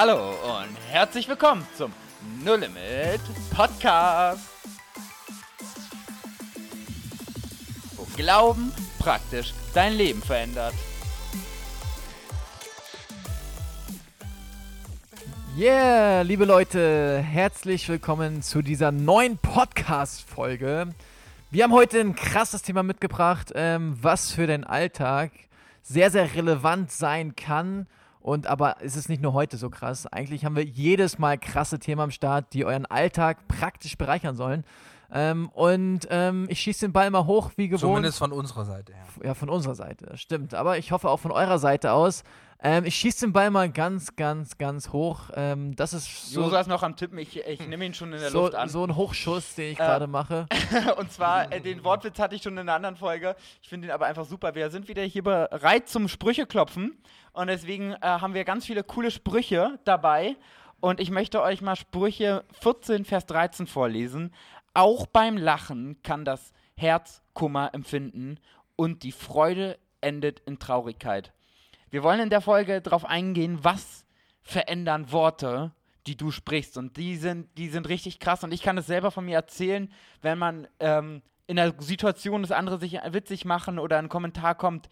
Hallo und herzlich willkommen zum No Limit Podcast. Wo Glauben praktisch dein Leben verändert. Yeah, liebe Leute, herzlich willkommen zu dieser neuen Podcast-Folge. Wir haben heute ein krasses Thema mitgebracht, ähm, was für den Alltag sehr, sehr relevant sein kann. Und aber es ist nicht nur heute so krass. Eigentlich haben wir jedes Mal krasse Themen am Start, die euren Alltag praktisch bereichern sollen. Ähm, und ähm, ich schieße den Ball mal hoch, wie gewohnt. Zumindest von unserer Seite her. Ja, von unserer Seite, stimmt. Aber ich hoffe auch von eurer Seite aus. Ähm, ich schieße den Ball mal ganz, ganz, ganz hoch. Ähm, das ist so. Josa ist noch am Tippen. Ich, ich nehme ihn schon in der so, Luft an. So ein Hochschuss, den ich äh, gerade mache. und zwar, äh, den Wortwitz hatte ich schon in einer anderen Folge. Ich finde ihn aber einfach super. Wir sind wieder hier bereit zum Sprücheklopfen. Und deswegen äh, haben wir ganz viele coole Sprüche dabei. Und ich möchte euch mal Sprüche 14, Vers 13 vorlesen. Auch beim Lachen kann das Herz Kummer empfinden und die Freude endet in Traurigkeit. Wir wollen in der Folge darauf eingehen, was verändern Worte, die du sprichst. Und die sind, die sind richtig krass. Und ich kann es selber von mir erzählen, wenn man ähm, in einer Situation, dass andere sich witzig machen oder ein Kommentar kommt,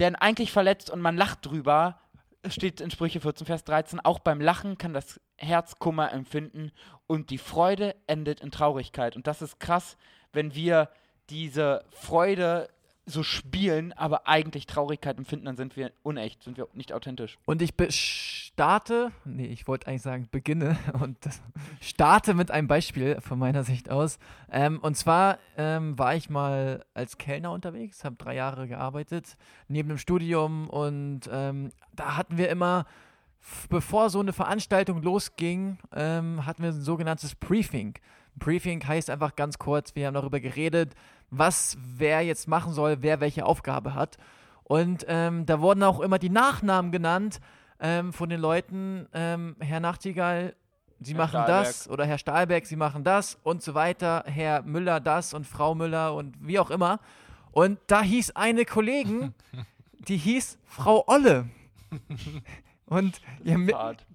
der eigentlich verletzt und man lacht drüber, steht in Sprüche 14, Vers 13, auch beim Lachen kann das Herz Kummer empfinden und die Freude endet in Traurigkeit. Und das ist krass, wenn wir diese Freude so spielen, aber eigentlich Traurigkeit empfinden, dann sind wir unecht, sind wir nicht authentisch. Und ich starte, nee, ich wollte eigentlich sagen, beginne und starte mit einem Beispiel von meiner Sicht aus. Ähm, und zwar ähm, war ich mal als Kellner unterwegs, habe drei Jahre gearbeitet, neben dem Studium und ähm, da hatten wir immer bevor so eine Veranstaltung losging, ähm, hatten wir ein sogenanntes Briefing. Briefing heißt einfach ganz kurz, wir haben darüber geredet, was wer jetzt machen soll, wer welche Aufgabe hat. Und ähm, da wurden auch immer die Nachnamen genannt ähm, von den Leuten. Ähm, Herr Nachtigall, Sie Herr machen Stahlberg. das oder Herr Stahlberg, Sie machen das und so weiter. Herr Müller das und Frau Müller und wie auch immer. Und da hieß eine Kollegin, die hieß Frau Olle. Und ihr,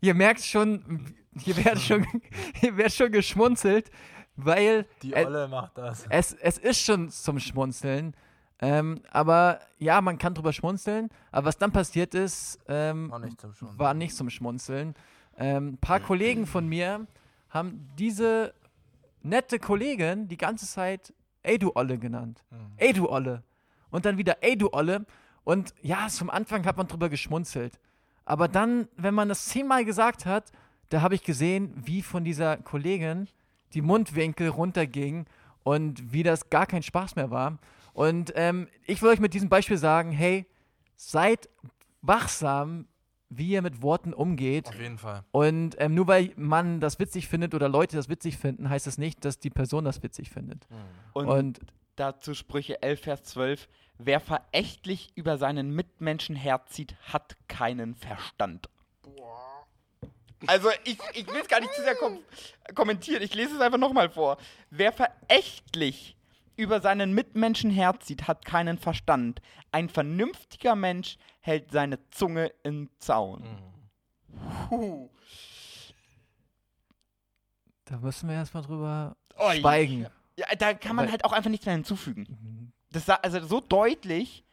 ihr merkt schon, hier wird schon, hier wird schon geschmunzelt, weil. Die Olle es, macht das. Es, es ist schon zum Schmunzeln. Ähm, aber ja, man kann drüber schmunzeln. Aber was dann passiert ist, ähm, war, nicht war, nicht zum Schmunzeln. Ähm, ein paar Kollegen von mir haben diese nette Kollegin die ganze Zeit Ey du Olle genannt. Mhm. Ey du Olle. Und dann wieder Ey du Olle. Und ja, zum Anfang hat man drüber geschmunzelt. Aber dann, wenn man das zehnmal gesagt hat, da habe ich gesehen, wie von dieser Kollegin die Mundwinkel runtergingen und wie das gar kein Spaß mehr war. Und ähm, ich will euch mit diesem Beispiel sagen, hey, seid wachsam, wie ihr mit Worten umgeht. Auf jeden Fall. Und ähm, nur weil man das witzig findet oder Leute das witzig finden, heißt das nicht, dass die Person das witzig findet. Mhm. Und, Und dazu Sprüche 11, Vers 12. Wer verächtlich über seinen Mitmenschen herzieht, hat keinen Verstand. Also ich, ich will es gar nicht zu sehr kom kommentieren. Ich lese es einfach nochmal vor. Wer verächtlich über seinen Mitmenschen herzieht, hat keinen Verstand. Ein vernünftiger Mensch hält seine Zunge im Zaun. Mhm. Da müssen wir erstmal drüber oh, schweigen. Ja, da kann man Weil, halt auch einfach nichts mehr hinzufügen. Mhm. Das also so deutlich,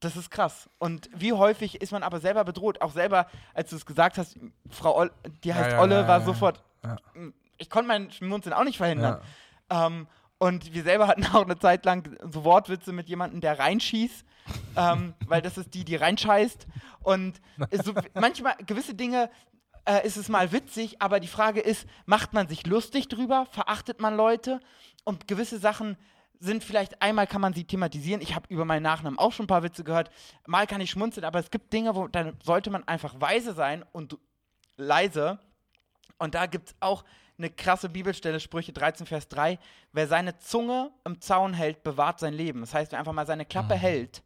das ist krass. Und wie häufig ist man aber selber bedroht? Auch selber, als du es gesagt hast, Frau Olle, die heißt ja, ja, Olle, ja, war sofort. Ich konnte meinen Schmunzeln auch nicht verhindern. Ähm, und wir selber hatten auch eine Zeit lang so Wortwitze mit jemandem, der reinschießt, ähm, weil das ist die, die reinscheißt. Und so, manchmal gewisse Dinge äh, ist es mal witzig, aber die Frage ist, macht man sich lustig drüber? Verachtet man Leute? Und gewisse Sachen sind vielleicht einmal kann man sie thematisieren. Ich habe über meinen Nachnamen auch schon ein paar Witze gehört. Mal kann ich schmunzeln, aber es gibt Dinge, wo dann sollte man einfach weise sein und leise. Und da gibt es auch eine krasse Bibelstelle, Sprüche 13, Vers 3. Wer seine Zunge im Zaun hält, bewahrt sein Leben. Das heißt, wer einfach mal seine Klappe mhm. hält,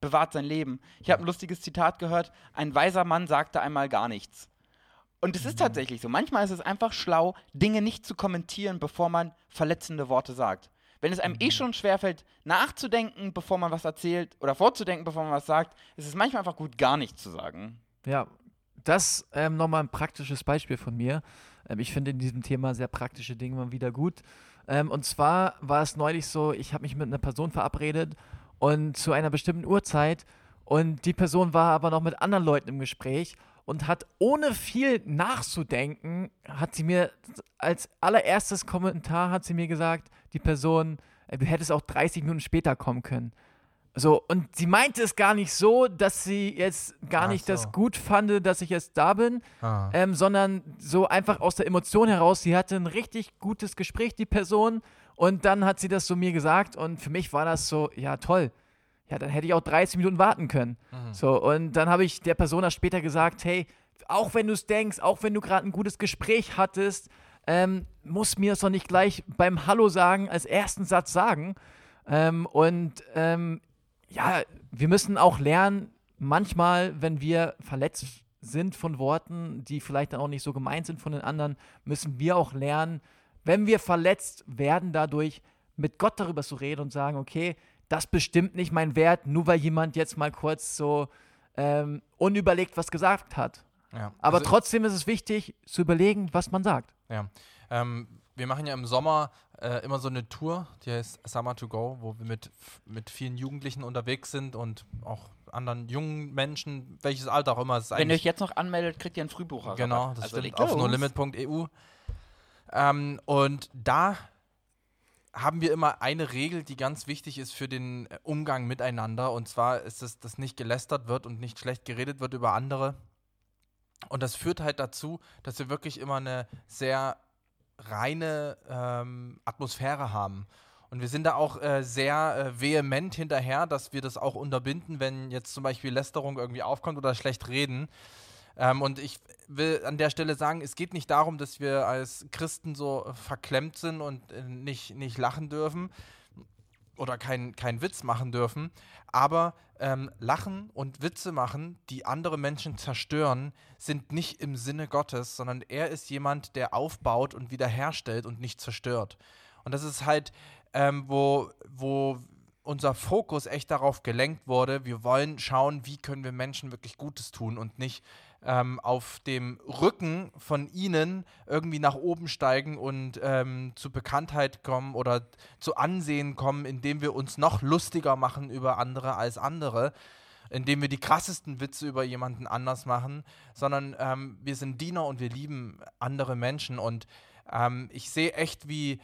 bewahrt sein Leben. Ich habe ein lustiges Zitat gehört. Ein weiser Mann sagte einmal gar nichts. Und es ist mhm. tatsächlich so. Manchmal ist es einfach schlau, Dinge nicht zu kommentieren, bevor man verletzende Worte sagt. Wenn es einem eh mhm. eh schon schwerfällt, nachzudenken, bevor man was erzählt oder vorzudenken, bevor man was sagt, ist es manchmal einfach gut, gar nichts zu sagen. Ja, das ähm, nochmal ein praktisches Beispiel von mir. Ähm, ich finde in diesem Thema sehr praktische Dinge mal wieder gut. Ähm, und zwar war es neulich so, ich habe mich mit einer Person verabredet und zu einer bestimmten Uhrzeit und die Person war aber noch mit anderen Leuten im Gespräch und hat ohne viel nachzudenken, hat sie mir als allererstes Kommentar hat sie mir gesagt, die Person, äh, du hättest auch 30 Minuten später kommen können. So, und sie meinte es gar nicht so, dass sie jetzt gar Ach nicht so. das gut fand, dass ich jetzt da bin, Ah. ähm, sondern so einfach aus der Emotion heraus. Sie hatte ein richtig gutes Gespräch, die Person, und dann hat sie das so mir gesagt, und für mich war das so, ja, toll. Ja, dann hätte ich auch 30 Minuten warten können. Mhm. So, und dann habe ich der Person das später gesagt, hey, auch wenn du es denkst, auch wenn du gerade ein gutes Gespräch hattest, ähm, muss mir das doch nicht gleich beim Hallo sagen als ersten Satz sagen. Ähm, und ähm, ja, wir müssen auch lernen, manchmal, wenn wir verletzt sind von Worten, die vielleicht dann auch nicht so gemeint sind von den anderen, müssen wir auch lernen, wenn wir verletzt werden dadurch, mit Gott darüber zu reden und sagen, okay, das bestimmt nicht mein Wert, nur weil jemand jetzt mal kurz so ähm, unüberlegt was gesagt hat. Ja. Aber Also- trotzdem ist es wichtig zu überlegen, was man sagt. Ja. Ähm, wir machen ja im Sommer äh, immer so eine Tour, die heißt Summer to Go, wo wir mit, mit vielen Jugendlichen unterwegs sind und auch anderen jungen Menschen, welches Alter auch immer. Es ist Wenn ihr euch jetzt noch anmeldet, kriegt ihr einen Frühbucher. Genau, das also stimmt. Auf nolimit.eu. Ähm, und da haben wir immer eine Regel, die ganz wichtig ist für den Umgang miteinander. Und zwar ist es, dass nicht gelästert wird und nicht schlecht geredet wird über andere. Und das führt halt dazu, dass wir wirklich immer eine sehr reine ähm, Atmosphäre haben. Und wir sind da auch äh, sehr äh, vehement hinterher, dass wir das auch unterbinden, wenn jetzt zum Beispiel Lästerung irgendwie aufkommt oder schlecht reden. Ähm, und ich will an der Stelle sagen, es geht nicht darum, dass wir als Christen so verklemmt sind und äh, nicht, nicht lachen dürfen oder keinen kein Witz machen dürfen. Aber ähm, Lachen und Witze machen, die andere Menschen zerstören, sind nicht im Sinne Gottes, sondern er ist jemand, der aufbaut und wiederherstellt und nicht zerstört. Und das ist halt, ähm, wo, wo unser Fokus echt darauf gelenkt wurde, wir wollen schauen, wie können wir Menschen wirklich Gutes tun und nicht ähm, auf dem Rücken von ihnen irgendwie nach oben steigen und ähm, zu Bekanntheit kommen oder zu Ansehen kommen, indem wir uns noch lustiger machen über andere als andere, indem wir die krassesten Witze über jemanden anders machen, sondern ähm, wir sind Diener und wir lieben andere Menschen. Und ähm, ich sehe echt, wie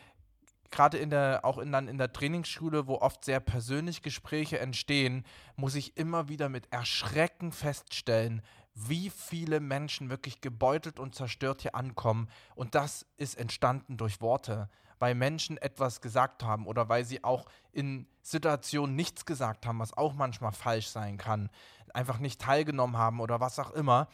gerade in der, auch in, dann in der Trainingsschule, wo oft sehr persönlich Gespräche entstehen, muss ich immer wieder mit Erschrecken feststellen, wie viele Menschen wirklich gebeutelt und zerstört hier ankommen. Und das ist entstanden durch Worte, weil Menschen etwas gesagt haben oder weil sie auch in Situationen nichts gesagt haben, was auch manchmal falsch sein kann, einfach nicht teilgenommen haben oder was auch immer.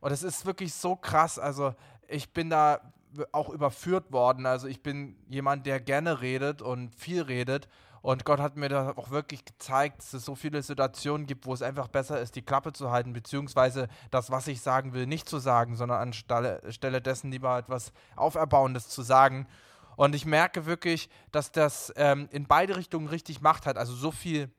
Und es ist wirklich so krass. Also ich bin da auch überführt worden. Also ich bin jemand, der gerne redet und viel redet. Und Gott hat mir da auch wirklich gezeigt, dass es so viele Situationen gibt, wo es einfach besser ist, die Klappe zu halten, beziehungsweise das, was ich sagen will, nicht zu sagen, sondern anstelle Stelle dessen lieber etwas Auferbauendes zu sagen. Und ich merke wirklich, dass das ähm, in beide Richtungen richtig Macht hat. Also so viel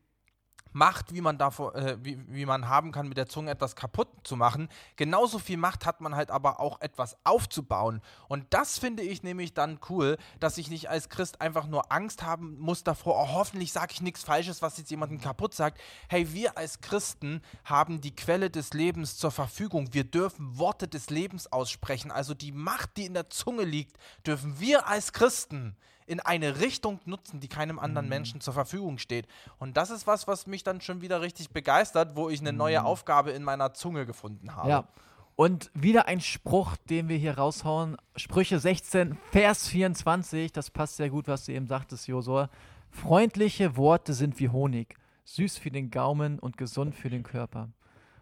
Macht, wie man, davor, äh, wie, wie man haben kann, mit der Zunge etwas kaputt zu machen. Genauso viel Macht hat man halt aber auch etwas aufzubauen. Und das finde ich nämlich dann cool, dass ich nicht als Christ einfach nur Angst haben muss davor, oh, hoffentlich sage ich nichts Falsches, was jetzt jemanden kaputt sagt. Hey, wir als Christen haben die Quelle des Lebens zur Verfügung. Wir dürfen Worte des Lebens aussprechen. Also die Macht, die in der Zunge liegt, dürfen wir als Christen in eine Richtung nutzen, die keinem anderen Menschen zur Verfügung steht. Und das ist was, was mich dann schon wieder richtig begeistert, wo ich eine neue Aufgabe in meiner Zunge gefunden habe. Ja. Und wieder ein Spruch, den wir hier raushauen. Sprüche 16, Vers 24. Das passt sehr gut, was du eben sagtest, Josua. Freundliche Worte sind wie Honig, süß für den Gaumen und gesund für den Körper.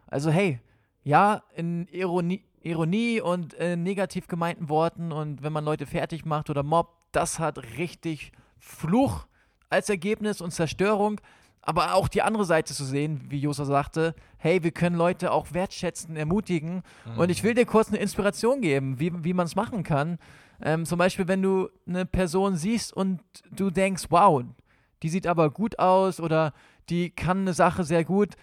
Also hey, ja, in Ironie, Ironie und äh, negativ gemeinten Worten und wenn man Leute fertig macht oder mobbt, das hat richtig Fluch als Ergebnis und Zerstörung. Aber auch die andere Seite zu sehen, wie Josa sagte, hey, wir können Leute auch wertschätzen, ermutigen. Und ich will dir kurz eine Inspiration geben, wie, wie man es machen kann. Ähm, zum Beispiel, wenn du eine Person siehst und du denkst, wow, die sieht aber gut aus oder die kann eine Sache sehr gut,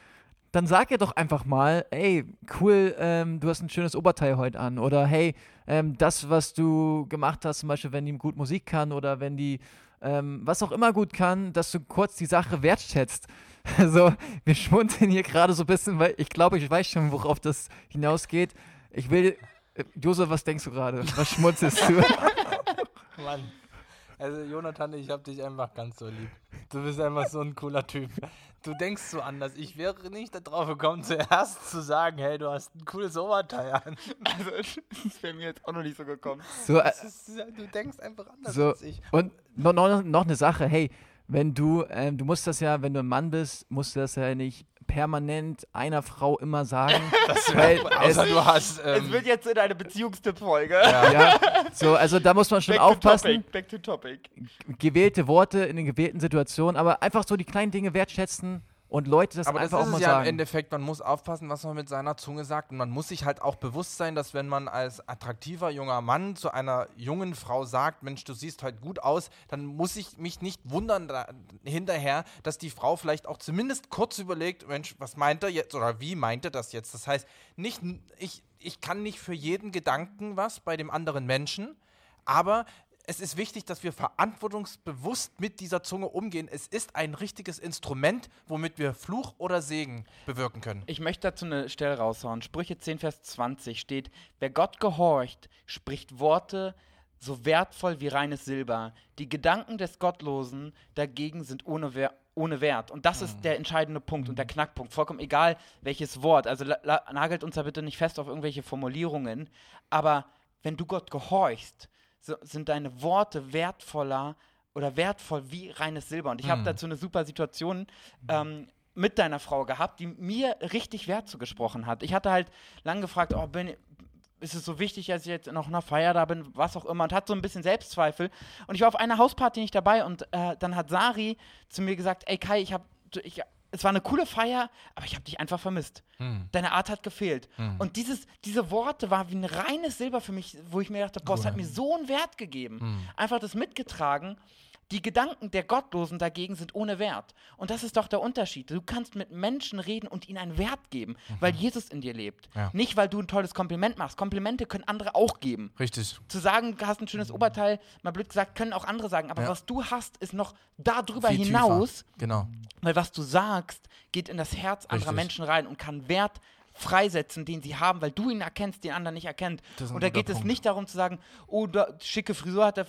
dann sag ihr doch einfach mal, ey, cool, ähm, du hast ein schönes Oberteil heute an. Oder hey, ähm, das, was du gemacht hast, zum Beispiel, wenn die gut Musik kann oder wenn die ähm, was auch immer gut kann, dass du kurz die Sache wertschätzt. Also, wir schmunzeln hier gerade so ein bisschen, weil ich glaube, ich weiß schon, worauf das hinausgeht. Ich will. Äh, Josef, was denkst du gerade? Was schmunzelst du? Mann. Also, Jonathan, ich hab dich einfach ganz so lieb. Du bist einfach so ein cooler Typ. Du denkst so anders. Ich wäre nicht darauf gekommen, zuerst zu sagen, hey, du hast ein cooles Oberteil an. Also, das wäre mir jetzt auch noch nicht so gekommen. So, äh, Ist, du denkst einfach anders so, als ich. und noch, noch, noch eine Sache, hey, wenn du, ähm, du musst das ja, wenn du ein Mann bist, musst du das ja nicht permanent einer Frau immer sagen. Das weil Außer es- du hast. es Ähm, wird jetzt in eine Beziehungstipp-Folge. ja, so, also da muss man schon Back aufpassen. back to topic. Gewählte Worte in den gewählten Situationen, aber einfach so die kleinen Dinge wertschätzen und Leute das aber das einfach ist auch mal ja sagen. im Endeffekt, man muss aufpassen, was man mit seiner Zunge sagt. Und man muss sich halt auch bewusst sein, dass wenn man als attraktiver junger Mann zu einer jungen Frau sagt, Mensch, du siehst heute gut aus, dann muss ich mich nicht wundern da, hinterher, dass die Frau vielleicht auch zumindest kurz überlegt, Mensch, was meint er jetzt oder wie meint er das jetzt? Das heißt, nicht, ich, ich kann nicht für jeden Gedanken was bei dem anderen Menschen, aber es ist wichtig, dass wir verantwortungsbewusst mit dieser Zunge umgehen. Es ist ein richtiges Instrument, womit wir Fluch oder Segen bewirken können. Ich möchte dazu eine Stelle raushauen. Sprüche 10, Vers 20 steht, wer Gott gehorcht, spricht Worte so wertvoll wie reines Silber. Die Gedanken des Gottlosen dagegen sind ohne, Wer ohne Wert. Und das ist der entscheidende Punkt und der Knackpunkt. Vollkommen egal, welches Wort. Also nagelt uns da bitte nicht fest auf irgendwelche Formulierungen. Aber wenn du Gott gehorchst, so, sind deine Worte wertvoller oder wertvoll wie reines Silber. Und ich habe dazu eine super Situation ähm, mit deiner Frau gehabt, die mir richtig Wert zugesprochen hat. Ich hatte halt lang gefragt, oh, bin, ist es so wichtig, dass ich jetzt noch in einer Feier da bin, was auch immer, und hat so ein bisschen Selbstzweifel. Und ich war auf einer Hausparty nicht dabei und äh, dann hat Sari zu mir gesagt, ey Kai, ich habe, ich, es war eine coole Feier, aber ich habe dich einfach vermisst. Deine Art hat gefehlt. Und dieses, diese Worte waren wie ein reines Silber für mich, wo ich mir dachte, boah, es hat mir so einen Wert gegeben. Einfach das mitgetragen. Die Gedanken der Gottlosen dagegen sind ohne Wert. Und das ist doch der Unterschied. Du kannst mit Menschen reden und ihnen einen Wert geben, weil Jesus in dir lebt. Ja. Nicht, weil du ein tolles Kompliment machst. Komplimente können andere auch geben. Richtig. Zu sagen, du hast ein schönes Oberteil, mal blöd gesagt, können auch andere sagen. Aber Ja. was du hast, ist noch darüber Viel tiefer. hinaus, Genau. weil was du sagst, geht in das Herz anderer Richtig. Menschen rein und kann Wert freisetzen, den sie haben, weil du ihn erkennst, den anderen nicht erkennt. Und da geht es Punkt. nicht darum zu sagen, oh, da, schicke Frisur hat der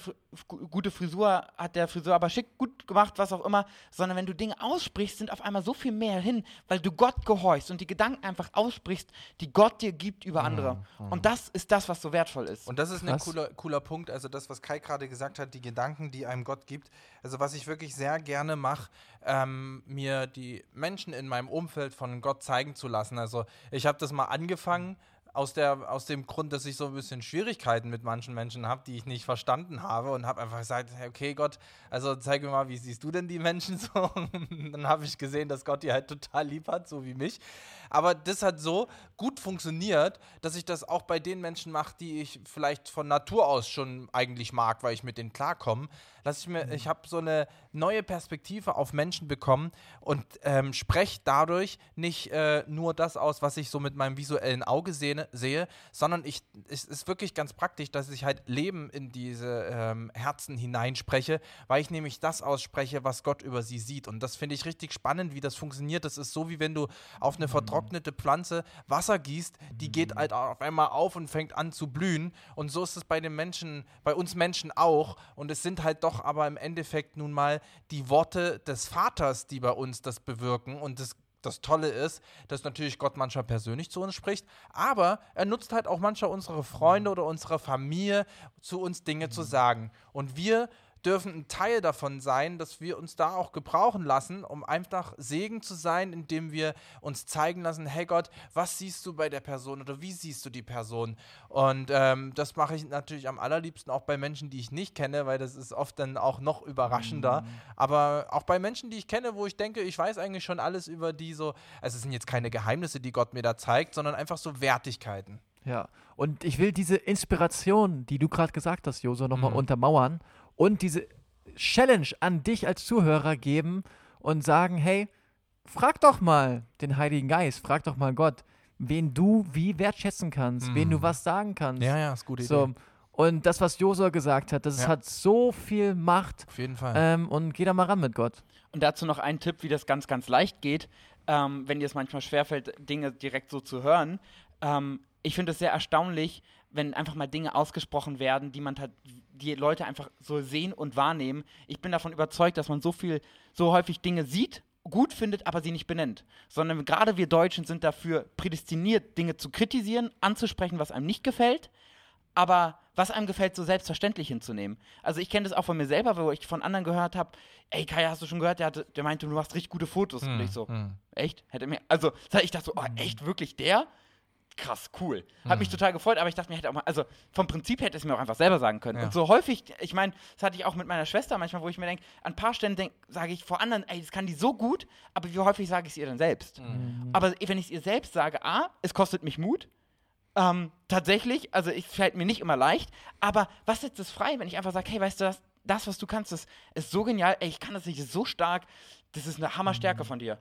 gute Frisur hat der Frisur aber schick gut gemacht, was auch immer, sondern wenn du Dinge aussprichst, sind auf einmal so viel mehr hin, weil du Gott gehorchst und die Gedanken einfach aussprichst, die Gott dir gibt über andere. Und das ist das, was so wertvoll ist. Und das ist ein cooler, cooler Punkt. Also das, was Kai gerade gesagt hat, die Gedanken, die einem Gott gibt. Also was ich wirklich sehr gerne mache, ähm, mir die Menschen in meinem Umfeld von Gott zeigen zu lassen. Also ich habe das mal angefangen. Aus, der, aus dem Grund, dass ich so ein bisschen Schwierigkeiten mit manchen Menschen habe, die ich nicht verstanden habe und habe einfach gesagt, okay Gott, also zeig mir mal, wie siehst du denn die Menschen so? Und dann habe ich gesehen, dass Gott die halt total lieb hat, so wie mich. Aber das hat so gut funktioniert, dass ich das auch bei den Menschen mache, die ich vielleicht von Natur aus schon eigentlich mag, weil ich mit denen klarkomme. Lass ich mir, ich habe so eine neue Perspektive auf Menschen bekommen und ähm, spreche dadurch nicht äh, nur das aus, was ich so mit meinem visuellen Auge sehe, sehe sondern ich, es ist wirklich ganz praktisch, dass ich halt Leben in diese ähm, Herzen hineinspreche, weil ich nämlich das ausspreche, was Gott über sie sieht. Und das finde ich richtig spannend, wie das funktioniert. Das ist so, wie wenn du auf eine vertrocknete Pflanze Wasser gießt, die geht halt auf einmal auf und fängt an zu blühen. Und so ist es bei den Menschen, bei uns Menschen auch. Und es sind halt doch aber im Endeffekt nun mal die Worte des Vaters, die bei uns das bewirken. Und das das Tolle ist, dass natürlich Gott manchmal persönlich zu uns spricht, aber er nutzt halt auch manchmal unsere Freunde oder unsere Familie zu uns Dinge zu sagen. Und wir dürfen ein Teil davon sein, dass wir uns da auch gebrauchen lassen, um einfach Segen zu sein, indem wir uns zeigen lassen, hey Gott, was siehst du bei der Person oder wie siehst du die Person? Und ähm, das mache ich natürlich am allerliebsten auch bei Menschen, die ich nicht kenne, weil das ist oft dann auch noch überraschender. Aber auch bei Menschen, die ich kenne, wo ich denke, ich weiß eigentlich schon alles über die so, also es sind jetzt keine Geheimnisse, die Gott mir da zeigt, sondern einfach so Wertigkeiten. Ja, und ich will diese Inspiration, die du gerade gesagt hast, Joso, nochmal Mhm. untermauern und diese Challenge an dich als Zuhörer geben und sagen, hey, frag doch mal den Heiligen Geist, frag doch mal Gott, wen du wie wertschätzen kannst, wen du Mhm. was sagen kannst. Ja, ja, ist gute so. Idee. Und das, was Josua gesagt hat, das Ja. hat so viel Macht. Auf jeden Fall. Ähm, und geh da mal ran mit Gott. Und dazu noch ein Tipp, wie das ganz, ganz leicht geht, ähm, wenn dir es manchmal schwerfällt, Dinge direkt so zu hören. Ähm, ich finde es sehr erstaunlich, wenn einfach mal Dinge ausgesprochen werden, die man tat- die Leute einfach so sehen und wahrnehmen. Ich bin davon überzeugt, dass man so viel, so häufig Dinge sieht, gut findet, aber sie nicht benennt. Sondern gerade wir Deutschen sind dafür prädestiniert, Dinge zu kritisieren, anzusprechen, was einem nicht gefällt, aber was einem gefällt, so selbstverständlich hinzunehmen. Also ich kenne das auch von mir selber, wo ich von anderen gehört habe, ey Kai, hast du schon gehört, der, hatte, der meinte, du machst richtig gute Fotos. Und Hm, ich so, hm. echt? Hätte mir, also ich dachte so, oh, echt, wirklich der? Krass, cool. Hat mich total gefreut, aber ich dachte mir, hätte auch mal, also vom Prinzip hätte es mir auch einfach selber sagen können. Ja. Und so häufig, ich meine, das hatte ich auch mit meiner Schwester manchmal, wo ich mir denke, an ein paar Stellen denk- sage ich vor anderen, ey, das kann die so gut, aber wie häufig sage ich es ihr dann selbst? Aber wenn ich es ihr selbst sage, A, es kostet mich Mut, ähm, tatsächlich, also es fällt mir nicht immer leicht, aber was setzt es frei, wenn ich einfach sage, hey, weißt du was, das, was du kannst, das ist so genial, ey, ich kann das nicht, das ist so stark, das ist eine Hammerstärke von dir.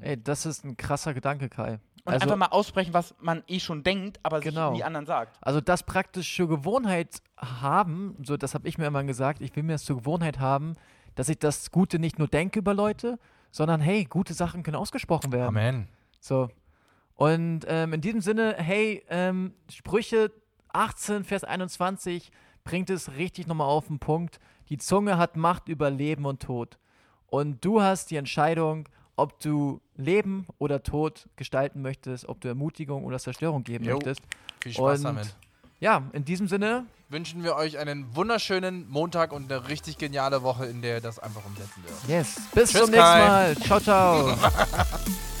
Ey, das ist ein krasser Gedanke, Kai. Und Also, einfach mal aussprechen, was man eh schon denkt, aber Genau. sich nie anderen sagt. also das praktische Gewohnheit haben, so das habe ich mir immer gesagt, ich will mir das zur Gewohnheit haben, dass ich das Gute nicht nur denke über Leute, sondern hey, gute Sachen können ausgesprochen werden. Amen. So. Und ähm, in diesem Sinne, hey, ähm, Sprüche 18, Vers 21 bringt es richtig nochmal auf den Punkt. Die Zunge hat Macht über Leben und Tod. Und du hast die Entscheidung, ob du Leben oder Tod gestalten möchtest, ob du Ermutigung oder Zerstörung geben Jo. möchtest. Viel Spaß Und- damit. Ja, in diesem Sinne, Wünschen wir euch einen wunderschönen Montag und eine richtig geniale Woche, in der ihr das einfach umsetzen dürft. yes, bis Tschüss, zum nächsten. Mal. Ciao, ciao.